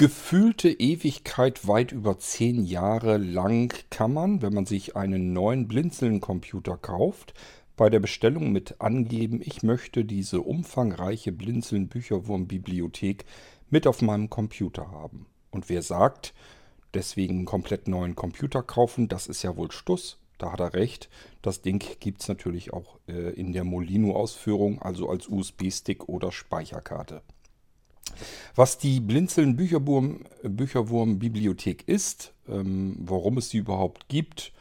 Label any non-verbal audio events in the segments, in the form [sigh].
Gefühlte Ewigkeit weit über zehn Jahre lang kann man, wenn man sich einen neuen Blinzeln-Computer kauft, bei der Bestellung mit angeben, ich möchte diese umfangreiche Blinzeln-Bücherwurm-Bibliothek mit auf meinem Computer haben. Und wer sagt, deswegen einen komplett neuen Computer kaufen, das ist ja wohl Stuss. Da hat er recht. Das Ding gibt es natürlich auch äh, in der Molino-Ausführung, also als USB-Stick oder Speicherkarte. Was die Blinzeln Bücherwurm, Bücherwurm Bibliothek ist, ähm, warum es sie überhaupt gibt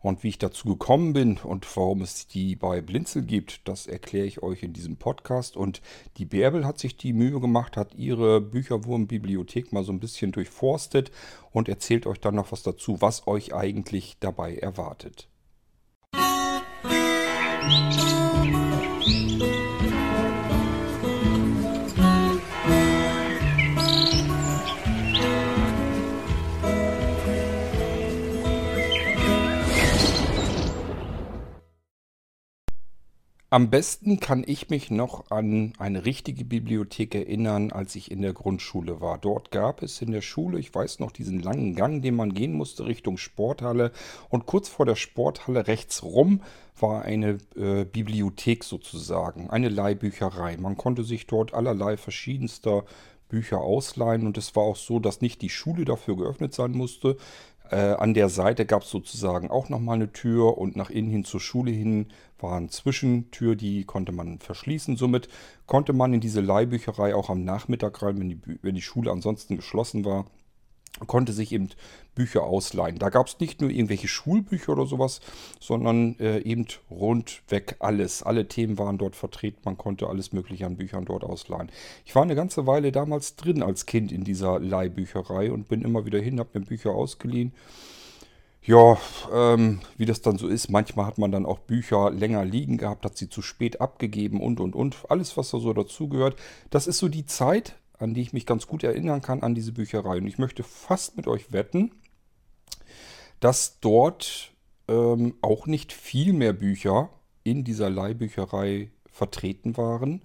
und wie ich dazu gekommen bin und warum es die bei Blinzel gibt, das erkläre ich euch in diesem Podcast. Und die Bärbel hat sich die Mühe gemacht, hat ihre Bücherwurm-Bibliothek mal so ein bisschen durchforstet und erzählt euch dann noch was dazu, was euch eigentlich dabei erwartet. Musik Am besten kann ich mich noch an eine richtige Bibliothek erinnern, als ich in der Grundschule war. Dort gab es in der Schule, ich weiß noch, diesen langen Gang, den man gehen musste Richtung Sporthalle. Und kurz vor der Sporthalle rechts rum war eine äh, Bibliothek sozusagen, eine Leihbücherei. Man konnte sich dort allerlei verschiedenster Bücher ausleihen und es war auch so, dass nicht die Schule dafür geöffnet sein musste. Äh, an der Seite gab es sozusagen auch nochmal eine Tür und nach innen hin zur Schule hin war eine Zwischentür, die konnte man verschließen. Somit konnte man in diese Leihbücherei auch am Nachmittag rein, wenn die, wenn die Schule ansonsten geschlossen war, konnte sich eben Bücher ausleihen. Da gab es nicht nur irgendwelche Schulbücher oder sowas, sondern äh, eben rundweg alles. Alle Themen waren dort vertreten. Man konnte alles Mögliche an Büchern dort ausleihen. Ich war eine ganze Weile damals drin als Kind in dieser Leihbücherei und bin immer wieder hin, habe mir Bücher ausgeliehen. Ja, ähm, wie das dann so ist, manchmal hat man dann auch Bücher länger liegen gehabt, hat sie zu spät abgegeben und und und. Alles, was da so dazugehört. Das ist so die Zeit, an die ich mich ganz gut erinnern kann, an diese Bücherei. Und ich möchte fast mit euch wetten, dass dort ähm, auch nicht viel mehr Bücher in dieser Leihbücherei vertreten waren,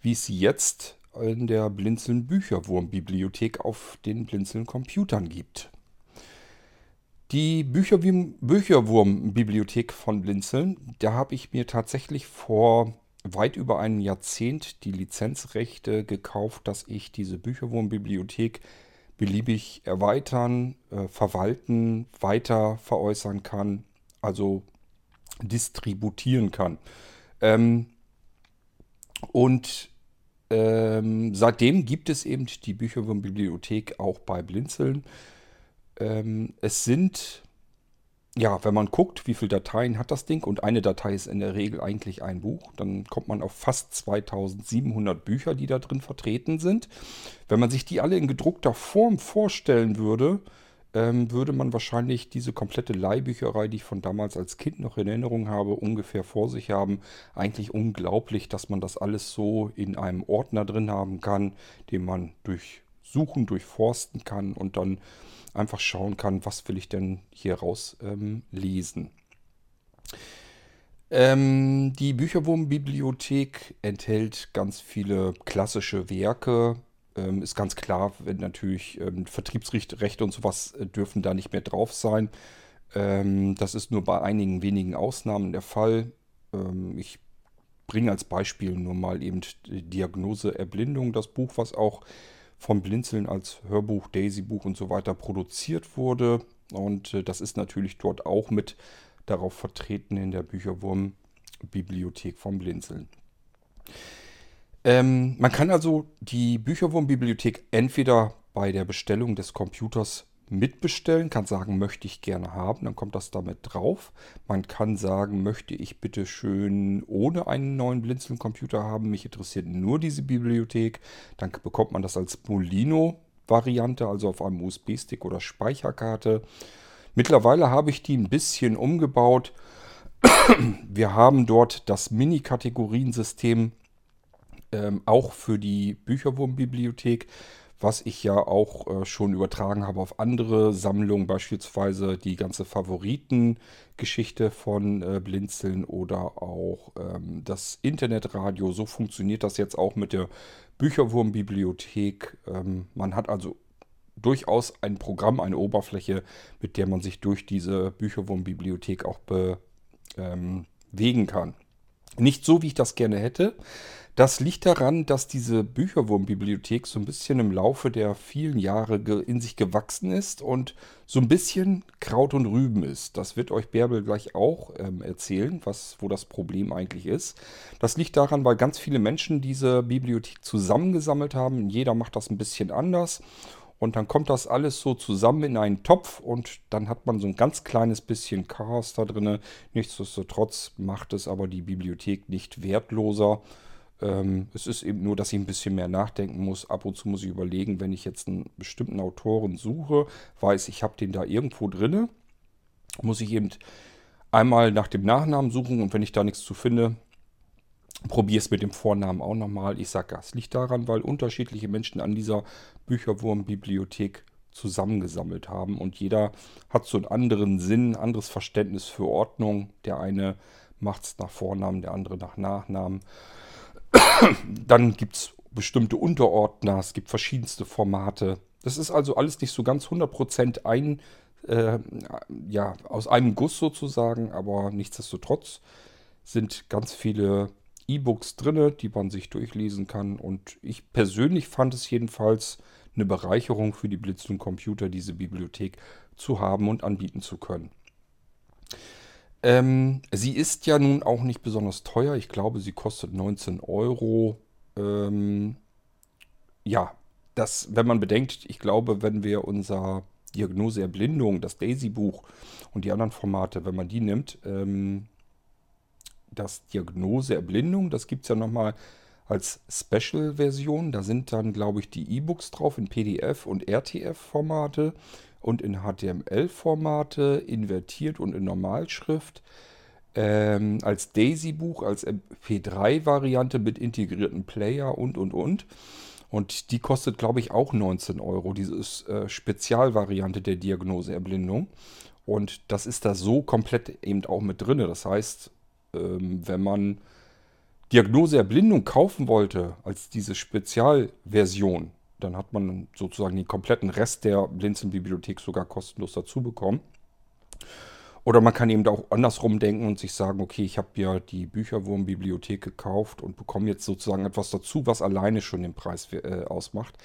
wie es jetzt in der Blinzeln Bücherwurm-Bibliothek auf den Blinzeln Computern gibt. Die Bücherwurm-Bibliothek von Blinzeln, da habe ich mir tatsächlich vor weit über ein Jahrzehnt die Lizenzrechte gekauft, dass ich diese Bücherwurmbibliothek beliebig erweitern, äh, verwalten, weiter veräußern kann, also distributieren kann. Ähm, und ähm, seitdem gibt es eben die Bücherwurmbibliothek auch bei Blinzeln. Ähm, es sind ja, wenn man guckt, wie viele Dateien hat das Ding und eine Datei ist in der Regel eigentlich ein Buch, dann kommt man auf fast 2700 Bücher, die da drin vertreten sind. Wenn man sich die alle in gedruckter Form vorstellen würde, ähm, würde man wahrscheinlich diese komplette Leihbücherei, die ich von damals als Kind noch in Erinnerung habe, ungefähr vor sich haben. Eigentlich unglaublich, dass man das alles so in einem Ordner drin haben kann, den man durchsuchen, durchforsten kann und dann einfach schauen kann, was will ich denn hier raus ähm, lesen. Ähm, die Bücherwurm-Bibliothek enthält ganz viele klassische Werke. Ähm, ist ganz klar, wenn natürlich ähm, Vertriebsrechte und sowas äh, dürfen da nicht mehr drauf sein. Ähm, das ist nur bei einigen wenigen Ausnahmen der Fall. Ähm, ich bringe als Beispiel nur mal eben Diagnose Erblindung, das Buch, was auch vom Blinzeln als Hörbuch, Daisy-Buch und so weiter produziert wurde. Und äh, das ist natürlich dort auch mit darauf vertreten in der Bücherwurm-Bibliothek vom Blinzeln. Ähm, man kann also die Bücherwurm-Bibliothek entweder bei der Bestellung des Computers mitbestellen, kann sagen, möchte ich gerne haben, dann kommt das damit drauf. Man kann sagen, möchte ich bitte schön ohne einen neuen Blinzeln-Computer haben, mich interessiert nur diese Bibliothek, dann bekommt man das als Molino-Variante, also auf einem USB-Stick oder Speicherkarte. Mittlerweile habe ich die ein bisschen umgebaut. [clears throat] Wir haben dort das Mini-Kategoriensystem ähm, auch für die Bücherwurm-Bibliothek was ich ja auch äh, schon übertragen habe auf andere Sammlungen, beispielsweise die ganze Favoritengeschichte von äh, Blinzeln oder auch ähm, das Internetradio. So funktioniert das jetzt auch mit der Bücherwurmbibliothek. Ähm, man hat also durchaus ein Programm, eine Oberfläche, mit der man sich durch diese Bücherwurmbibliothek auch bewegen ähm, kann. Nicht so, wie ich das gerne hätte. Das liegt daran, dass diese Bücherwurmbibliothek so ein bisschen im Laufe der vielen Jahre in sich gewachsen ist und so ein bisschen Kraut und Rüben ist. Das wird euch Bärbel gleich auch ähm, erzählen, was, wo das Problem eigentlich ist. Das liegt daran, weil ganz viele Menschen diese Bibliothek zusammengesammelt haben. Jeder macht das ein bisschen anders. Und dann kommt das alles so zusammen in einen Topf und dann hat man so ein ganz kleines bisschen Chaos da drin. Nichtsdestotrotz macht es aber die Bibliothek nicht wertloser. Ähm, es ist eben nur, dass ich ein bisschen mehr nachdenken muss. Ab und zu muss ich überlegen, wenn ich jetzt einen bestimmten Autoren suche, weiß ich, habe den da irgendwo drin, muss ich eben einmal nach dem Nachnamen suchen und wenn ich da nichts zu finde, Probiere es mit dem Vornamen auch nochmal. Ich sage, das liegt daran, weil unterschiedliche Menschen an dieser Bücherwurmbibliothek zusammengesammelt haben und jeder hat so einen anderen Sinn, anderes Verständnis für Ordnung. Der eine macht es nach Vornamen, der andere nach Nachnamen. [coughs] Dann gibt es bestimmte Unterordner, es gibt verschiedenste Formate. Das ist also alles nicht so ganz 100% ein, äh, ja, aus einem Guss sozusagen, aber nichtsdestotrotz sind ganz viele E-Books drin, die man sich durchlesen kann. Und ich persönlich fand es jedenfalls eine Bereicherung für die blitzenden Computer, diese Bibliothek zu haben und anbieten zu können. Ähm, sie ist ja nun auch nicht besonders teuer. Ich glaube, sie kostet 19 Euro. Ähm, ja, das, wenn man bedenkt, ich glaube, wenn wir unser Diagnose Erblindung, das Daisy-Buch und die anderen Formate, wenn man die nimmt, ähm, das Diagnose Erblindung, das gibt es ja nochmal als Special-Version. Da sind dann, glaube ich, die E-Books drauf in PDF und RTF-Formate und in HTML-Formate, invertiert und in Normalschrift. Ähm, als Daisy-Buch, als MP3-Variante mit integrierten Player und, und, und. Und die kostet, glaube ich, auch 19 Euro, diese äh, Spezialvariante der Diagnose Erblindung. Und das ist da so komplett eben auch mit drin. Das heißt, ähm, wenn man Diagnose Erblindung kaufen wollte als diese Spezialversion, dann hat man sozusagen den kompletten Rest der Blinzeln-Bibliothek sogar kostenlos dazu bekommen. Oder man kann eben auch andersrum denken und sich sagen, okay, ich habe ja die Bücherwurm-Bibliothek gekauft und bekomme jetzt sozusagen etwas dazu, was alleine schon den Preis äh, ausmacht.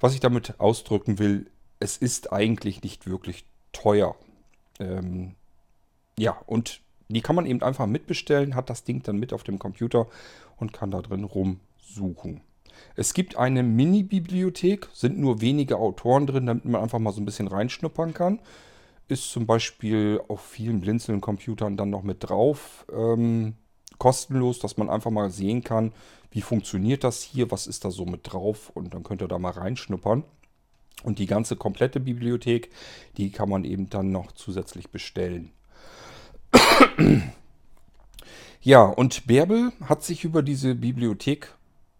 Was ich damit ausdrücken will, es ist eigentlich nicht wirklich teuer. Ähm, ja, und die kann man eben einfach mitbestellen, hat das Ding dann mit auf dem Computer und kann da drin rumsuchen. Es gibt eine Mini-Bibliothek, sind nur wenige Autoren drin, damit man einfach mal so ein bisschen reinschnuppern kann. Ist zum Beispiel auf vielen Blinzeln-Computern dann noch mit drauf. Ähm, kostenlos, dass man einfach mal sehen kann, wie funktioniert das hier, was ist da so mit drauf und dann könnt ihr da mal reinschnuppern. Und die ganze komplette Bibliothek, die kann man eben dann noch zusätzlich bestellen. Ja, und Bärbel hat sich über diese Bibliothek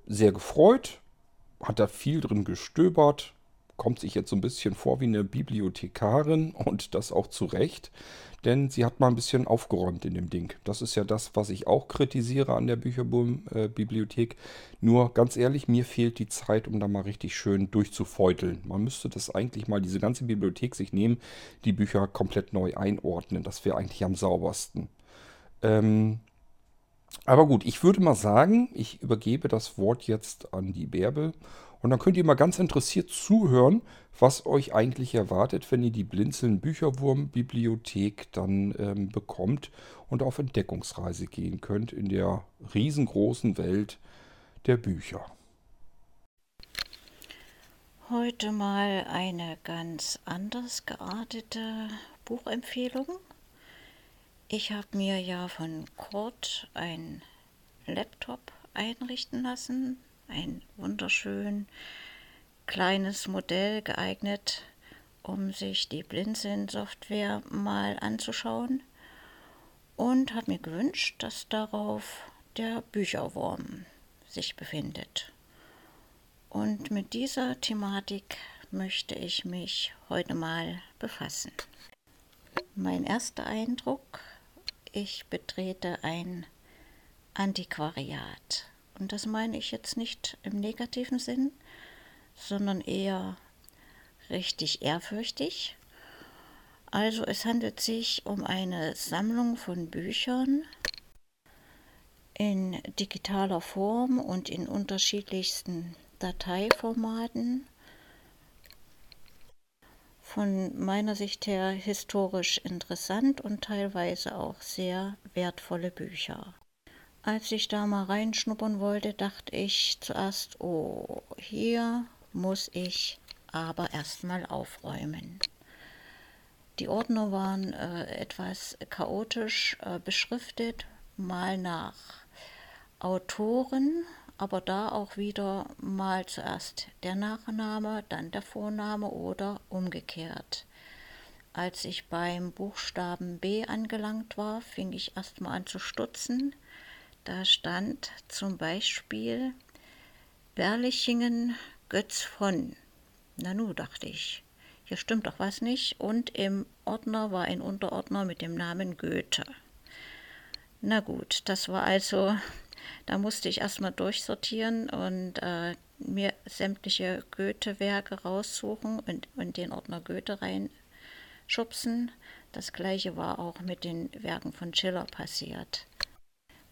sehr gefreut, hat da viel drin gestöbert, kommt sich jetzt so ein bisschen vor wie eine Bibliothekarin und das auch zu Recht, denn sie hat mal ein bisschen aufgeräumt in dem Ding. Das ist ja das, was ich auch kritisiere an der Bücherboom-Bibliothek. Äh, Nur ganz ehrlich, mir fehlt die Zeit, um da mal richtig schön durchzufeuteln. Man müsste das eigentlich mal, diese ganze Bibliothek sich nehmen, die Bücher komplett neu einordnen. Das wäre eigentlich am saubersten. Ähm, aber gut, ich würde mal sagen, ich übergebe das Wort jetzt an die Bärbel. Und dann könnt ihr mal ganz interessiert zuhören, was euch eigentlich erwartet, wenn ihr die Blinzeln Bücherwurm Bibliothek dann ähm, bekommt und auf Entdeckungsreise gehen könnt in der riesengroßen Welt der Bücher. Heute mal eine ganz anders geartete Buchempfehlung. Ich habe mir ja von Kurt ein Laptop einrichten lassen, ein wunderschön kleines Modell geeignet, um sich die Blinzeln-Software mal anzuschauen und habe mir gewünscht, dass darauf der Bücherwurm sich befindet. Und mit dieser Thematik möchte ich mich heute mal befassen. Mein erster Eindruck ich betrete ein Antiquariat. Und das meine ich jetzt nicht im negativen Sinn, sondern eher richtig ehrfürchtig. Also es handelt sich um eine Sammlung von Büchern in digitaler Form und in unterschiedlichsten Dateiformaten. Von meiner Sicht her historisch interessant und teilweise auch sehr wertvolle Bücher. Als ich da mal reinschnuppern wollte, dachte ich zuerst, oh, hier muss ich aber erstmal aufräumen. Die Ordner waren äh, etwas chaotisch äh, beschriftet, mal nach Autoren, aber da auch wieder mal zuerst der Nachname, dann der Vorname oder umgekehrt. Als ich beim Buchstaben B angelangt war, fing ich erstmal an zu stutzen. Da stand zum Beispiel Berlichingen Götz von. Na nu, dachte ich, hier stimmt doch was nicht. Und im Ordner war ein Unterordner mit dem Namen Goethe. Na gut, das war also, da musste ich erstmal durchsortieren und äh, mir sämtliche Goethe-Werke raussuchen und, und den Ordner Goethe reinschubsen. Das gleiche war auch mit den Werken von Schiller passiert.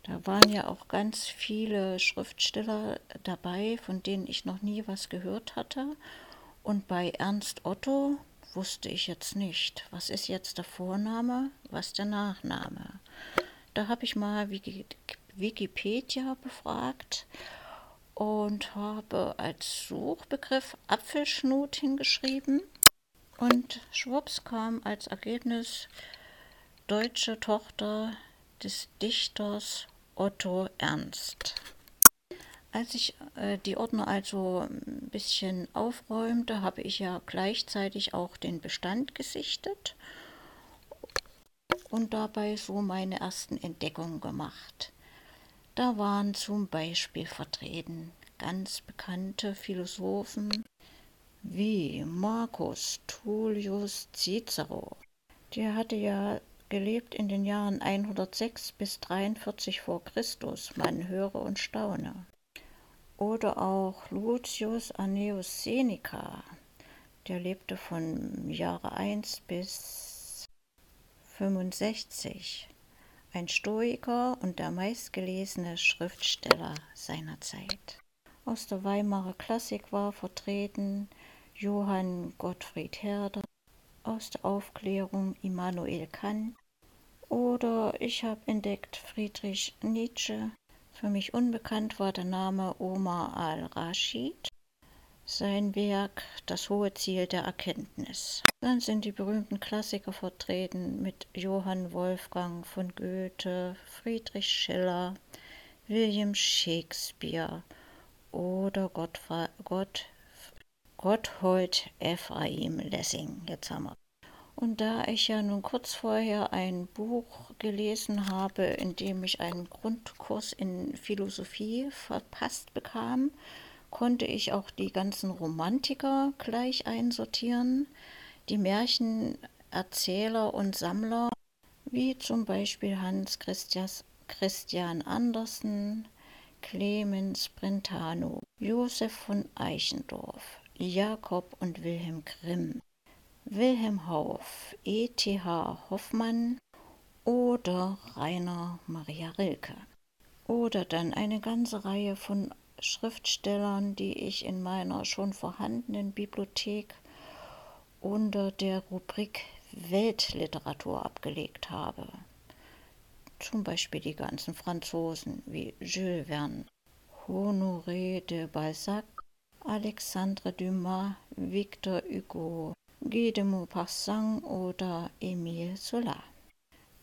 Da waren ja auch ganz viele Schriftsteller dabei, von denen ich noch nie was gehört hatte. Und bei Ernst Otto wusste ich jetzt nicht, was ist jetzt der Vorname, was der Nachname. Da habe ich mal Wikipedia befragt und habe als Suchbegriff Apfelschnut hingeschrieben. Und schwupps kam als Ergebnis deutsche Tochter des Dichters Otto Ernst. Als ich äh, die Ordner also ein bisschen aufräumte, habe ich ja gleichzeitig auch den Bestand gesichtet und dabei so meine ersten Entdeckungen gemacht. Da waren zum Beispiel vertreten ganz bekannte Philosophen wie Marcus Tullius Cicero. Der hatte ja gelebt in den Jahren 106 bis 43 vor Christus. Man höre und staune. Oder auch Lucius Anneus Seneca, der lebte von Jahre 1 bis 65. Ein Stoiker und der meistgelesene Schriftsteller seiner Zeit. Aus der Weimarer Klassik war vertreten Johann Gottfried Herder, aus der Aufklärung Immanuel Kant, oder ich habe entdeckt Friedrich Nietzsche. Für mich unbekannt war der Name Omar al-Rashid. Sein Werk Das hohe Ziel der Erkenntnis. Dann sind die berühmten Klassiker vertreten mit Johann Wolfgang von Goethe, Friedrich Schiller, William Shakespeare oder Gott, Gotthold Ephraim Lessing. Jetzt haben wir und da ich ja nun kurz vorher ein Buch gelesen habe, in dem ich einen Grundkurs in Philosophie verpasst bekam, konnte ich auch die ganzen Romantiker gleich einsortieren, die Märchenerzähler und Sammler, wie zum Beispiel Hans Christian Andersen, Clemens Brentano, Josef von Eichendorff, Jakob und Wilhelm Grimm. Wilhelm Hauff, E.T.H. Hoffmann oder Rainer Maria Rilke. Oder dann eine ganze Reihe von Schriftstellern, die ich in meiner schon vorhandenen Bibliothek unter der Rubrik Weltliteratur abgelegt habe. Zum Beispiel die ganzen Franzosen wie Jules Verne, Honoré de Balzac, Alexandre Dumas, Victor Hugo, Guy de Maupassant oder Emile Zola.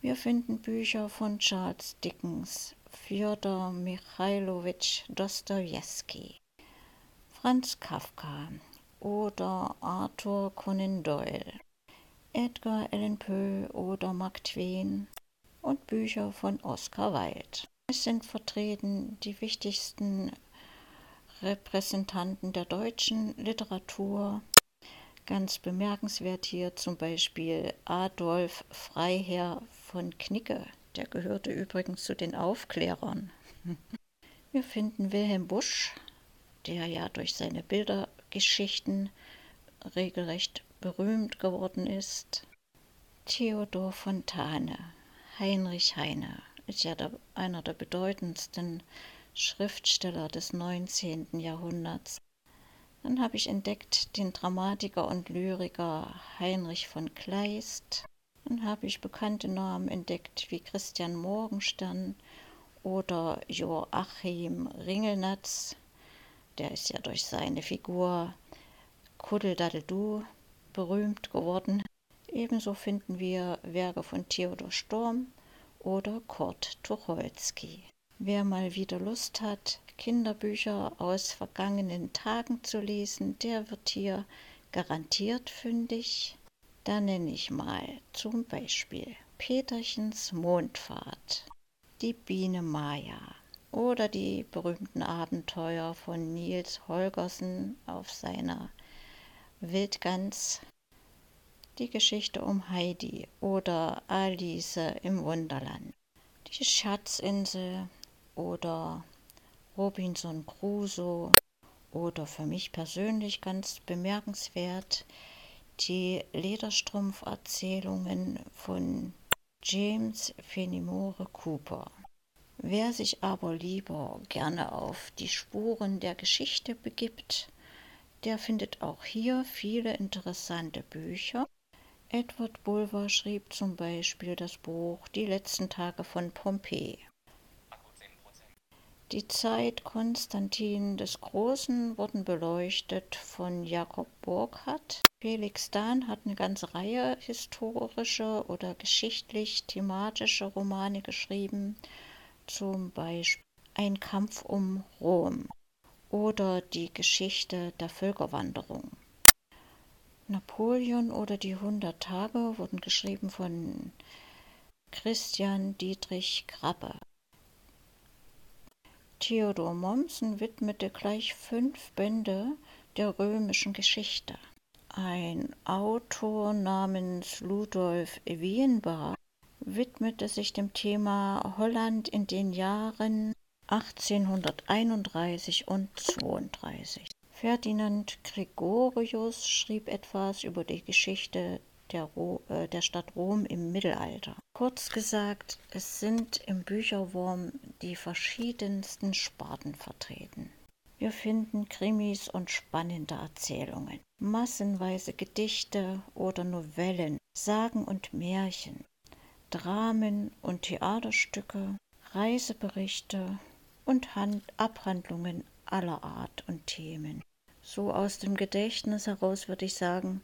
Wir finden Bücher von Charles Dickens, Fjodor Michailowitsch Dostojewski, Franz Kafka oder Arthur Conan Doyle, Edgar Allan Poe oder Mark Twain und Bücher von Oscar Wilde. Es sind vertreten die wichtigsten Repräsentanten der deutschen Literatur Ganz bemerkenswert hier zum Beispiel Adolf Freiherr von Knicke. Der gehörte übrigens zu den Aufklärern. [laughs] Wir finden Wilhelm Busch, der ja durch seine Bildergeschichten regelrecht berühmt geworden ist. Theodor Fontane, Heinrich Heine, ist ja der, einer der bedeutendsten Schriftsteller des 19. Jahrhunderts. Dann habe ich entdeckt den Dramatiker und Lyriker Heinrich von Kleist. Dann habe ich bekannte Namen entdeckt wie Christian Morgenstern oder Joachim Ringelnatz. Der ist ja durch seine Figur Kuddeldaddeldu berühmt geworden. Ebenso finden wir Werke von Theodor Storm oder Kurt Tucholsky. Wer mal wieder Lust hat, Kinderbücher aus vergangenen Tagen zu lesen, der wird hier garantiert fündig. Da nenne ich mal zum Beispiel Peterchens Mondfahrt, die Biene Maya oder die berühmten Abenteuer von Niels Holgersen auf seiner Wildgans, die Geschichte um Heidi oder Alice im Wunderland, die Schatzinsel oder Robinson Crusoe oder für mich persönlich ganz bemerkenswert die Lederstrumpf-Erzählungen von James Fenimore Cooper. Wer sich aber lieber gerne auf die Spuren der Geschichte begibt, der findet auch hier viele interessante Bücher. Edward Bulwer schrieb zum Beispiel das Buch Die letzten Tage von Pompeji. Die Zeit Konstantin des Großen wurden beleuchtet von Jakob Burckhardt. Felix Dahn hat eine ganze Reihe historische oder geschichtlich-thematische Romane geschrieben, zum Beispiel Ein Kampf um Rom oder die Geschichte der Völkerwanderung. Napoleon oder die Hundert Tage wurden geschrieben von Christian Dietrich Krabbe. Theodor Mommsen widmete gleich fünf Bände der römischen Geschichte. Ein Autor namens Ludolf Wienbar widmete sich dem Thema Holland in den Jahren 1831 und 32. Ferdinand Gregorius schrieb etwas über die Geschichte der, Ro äh, der Stadt Rom im Mittelalter. Kurz gesagt, es sind im Bücherwurm die verschiedensten Sparten vertreten. Wir finden Krimis und spannende Erzählungen, massenweise Gedichte oder Novellen, Sagen und Märchen, Dramen und Theaterstücke, Reiseberichte und Hand Abhandlungen aller Art und Themen. So aus dem Gedächtnis heraus würde ich sagen,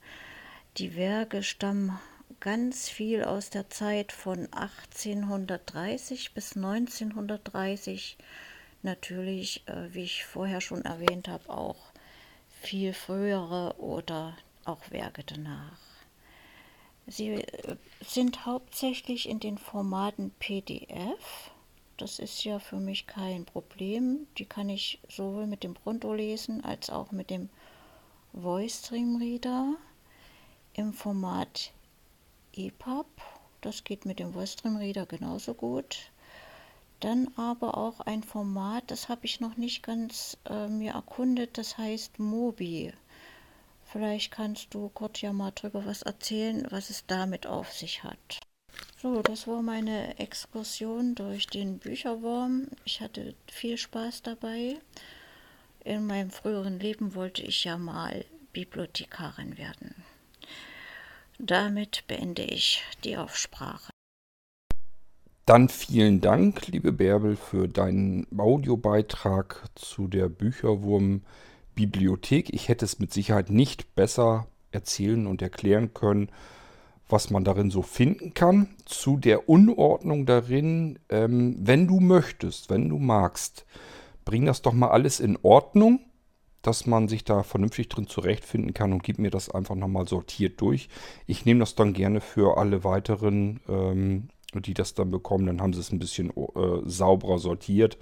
die Werke stammen ganz viel aus der Zeit von 1830 bis 1930. Natürlich, äh, wie ich vorher schon erwähnt habe, auch viel frühere oder auch Werke danach. Sie äh, sind hauptsächlich in den Formaten PDF. Das ist ja für mich kein Problem. Die kann ich sowohl mit dem Pronto lesen als auch mit dem Voice Stream Reader im Format EPUB. Das geht mit dem Western Reader genauso gut. Dann aber auch ein Format, das habe ich noch nicht ganz äh, mir erkundet, das heißt Mobi. Vielleicht kannst du kurz ja mal drüber was erzählen, was es damit auf sich hat. So, das war meine Exkursion durch den Bücherwurm. Ich hatte viel Spaß dabei. In meinem früheren Leben wollte ich ja mal Bibliothekarin werden. Damit beende ich die Aufsprache. Dann vielen Dank, liebe Bärbel, für deinen Audiobeitrag zu der Bücherwurm-Bibliothek. Ich hätte es mit Sicherheit nicht besser erzählen und erklären können, was man darin so finden kann. Zu der Unordnung darin, ähm, wenn du möchtest, wenn du magst, bring das doch mal alles in Ordnung dass man sich da vernünftig drin zurechtfinden kann und gib mir das einfach nochmal sortiert durch. Ich nehme das dann gerne für alle weiteren, ähm, die das dann bekommen. Dann haben sie es ein bisschen äh, sauberer sortiert.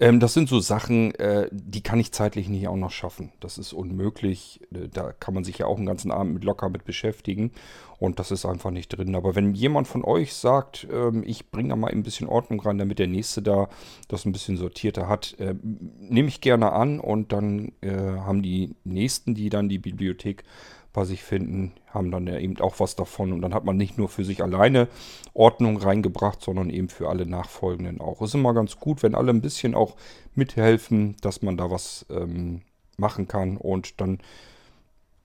Ähm, das sind so Sachen, äh, die kann ich zeitlich nicht auch noch schaffen. Das ist unmöglich. Äh, da kann man sich ja auch einen ganzen Abend mit locker mit beschäftigen. Und das ist einfach nicht drin. Aber wenn jemand von euch sagt, ähm, ich bringe da mal ein bisschen Ordnung rein, damit der Nächste da das ein bisschen sortierter hat, äh, nehme ich gerne an. Und dann äh, haben die Nächsten, die dann die Bibliothek bei sich finden, haben dann ja eben auch was davon. Und dann hat man nicht nur für sich alleine Ordnung reingebracht, sondern eben für alle Nachfolgenden auch. Ist immer ganz gut, wenn alle ein bisschen auch mithelfen, dass man da was ähm, machen kann. Und dann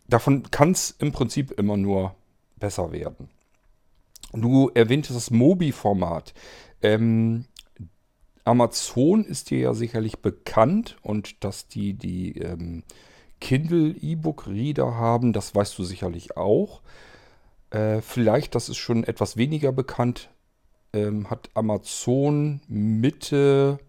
davon kann es im Prinzip immer nur besser werden. Du erwähntest das Mobi-Format. Ähm, Amazon ist dir ja sicherlich bekannt und dass die die ähm, Kindle E-Book Reader haben, das weißt du sicherlich auch. Äh, vielleicht, das ist schon etwas weniger bekannt, ähm, hat Amazon Mitte,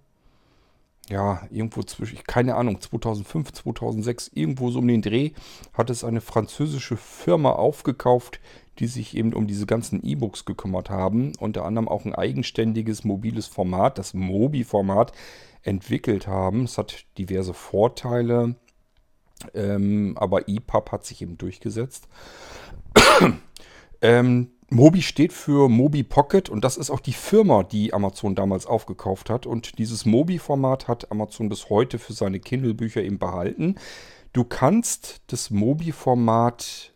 ja, irgendwo zwischen, keine Ahnung, 2005, 2006, irgendwo so um den Dreh, hat es eine französische Firma aufgekauft, die sich eben um diese ganzen E-Books gekümmert haben, unter anderem auch ein eigenständiges mobiles Format, das Mobi-Format, entwickelt haben. Es hat diverse Vorteile. Ähm, aber EPUB hat sich eben durchgesetzt. [clears throat] ähm, Mobi steht für Mobi Pocket und das ist auch die Firma, die Amazon damals aufgekauft hat. Und dieses Mobi-Format hat Amazon bis heute für seine Kindle-Bücher eben behalten. Du kannst das Mobi-Format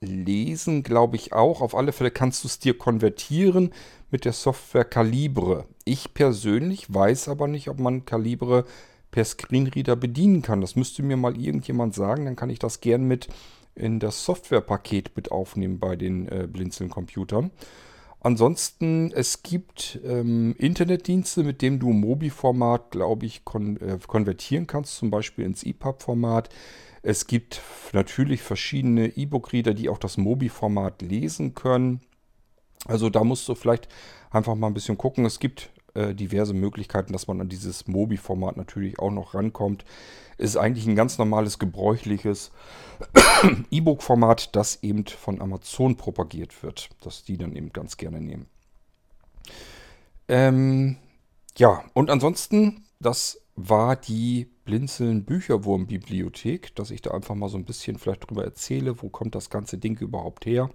lesen, glaube ich auch. Auf alle Fälle kannst du es dir konvertieren mit der Software Calibre. Ich persönlich weiß aber nicht, ob man Calibre per Screenreader bedienen kann. Das müsste mir mal irgendjemand sagen, dann kann ich das gern mit in das Softwarepaket mit aufnehmen bei den äh, Blinzeln-Computern. Ansonsten, es gibt ähm, Internetdienste, mit denen du Mobi-Format, glaube ich, kon äh, konvertieren kannst, zum Beispiel ins EPUB-Format. Es gibt natürlich verschiedene E-Book-Reader, die auch das Mobi-Format lesen können. Also da musst du vielleicht einfach mal ein bisschen gucken. Es gibt äh, diverse Möglichkeiten, dass man an dieses Mobi-Format natürlich auch noch rankommt. Ist eigentlich ein ganz normales, gebräuchliches [coughs] E-Book-Format, das eben von Amazon propagiert wird, dass die dann eben ganz gerne nehmen. Ähm, ja, und ansonsten, das war die Blinzeln Bücherwurm Bibliothek, dass ich da einfach mal so ein bisschen vielleicht drüber erzähle, wo kommt das ganze Ding überhaupt her.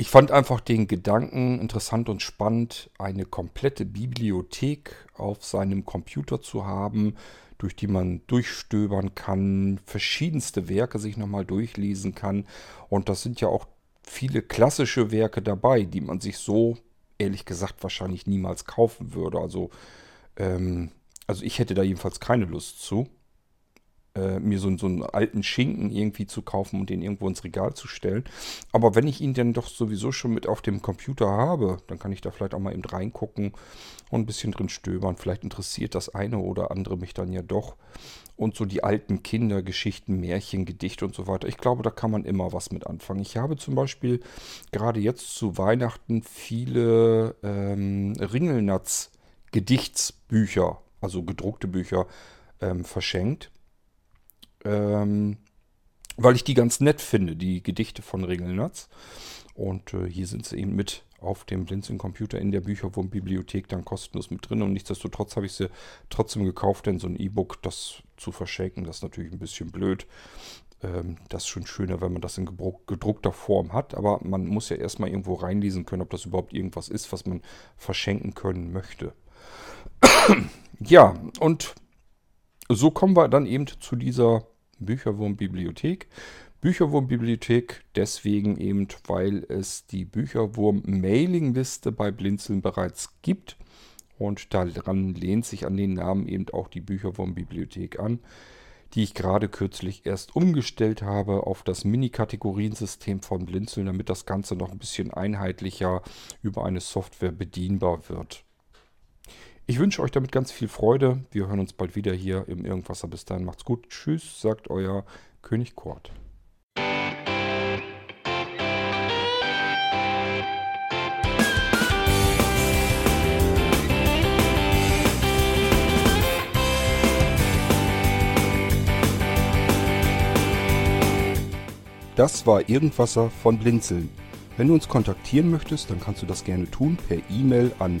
Ich fand einfach den Gedanken interessant und spannend, eine komplette Bibliothek auf seinem Computer zu haben, durch die man durchstöbern kann, verschiedenste Werke sich nochmal durchlesen kann. Und das sind ja auch viele klassische Werke dabei, die man sich so, ehrlich gesagt, wahrscheinlich niemals kaufen würde. Also, ähm, also ich hätte da jedenfalls keine Lust zu äh, mir so, so einen alten Schinken irgendwie zu kaufen und den irgendwo ins Regal zu stellen. Aber wenn ich ihn dann doch sowieso schon mit auf dem Computer habe, dann kann ich da vielleicht auch mal eben reingucken und ein bisschen drin stöbern. Vielleicht interessiert das eine oder andere mich dann ja doch. Und so die alten Kindergeschichten, Märchen, Gedichte und so weiter. Ich glaube, da kann man immer was mit anfangen. Ich habe zum Beispiel gerade jetzt zu Weihnachten viele ähm, Ringelnatz-Gedichtsbücher, also gedruckte Bücher, ähm, verschenkt ähm, weil ich die ganz nett finde, die Gedichte von Ringelnatz. Und äh, hier sind sie eben mit auf dem Blinzeln-Computer in der Bücherwurm-Bibliothek dann kostenlos mit drin. Und nichtsdestotrotz habe ich sie trotzdem gekauft, denn so ein E-Book, das zu verschenken, das ist natürlich ein bisschen blöd. Ähm, das ist schon schöner, wenn man das in gedruckter Form hat. Aber man muss ja erstmal irgendwo reinlesen können, ob das überhaupt irgendwas ist, was man verschenken können möchte. [clears throat] ja, und so kommen wir dann eben zu dieser Bücherwurm-Bibliothek. Bücherwurm-Bibliothek deswegen eben, weil es die Bücherwurm-Mailingliste bei Blinzeln bereits gibt. Und daran lehnt sich an den Namen eben auch die Bücherwurm-Bibliothek an, die ich gerade kürzlich erst umgestellt habe auf das Mini-Kategoriensystem von Blinzeln, damit das Ganze noch ein bisschen einheitlicher über eine Software bedienbar wird. Ich wünsche euch damit ganz viel Freude. Wir hören uns bald wieder hier im Irgendwasser. Bis dahin macht's gut. Tschüss, sagt euer König Kort. Das war Irgendwasser von Blinzeln. Wenn du uns kontaktieren möchtest, dann kannst du das gerne tun per E-Mail an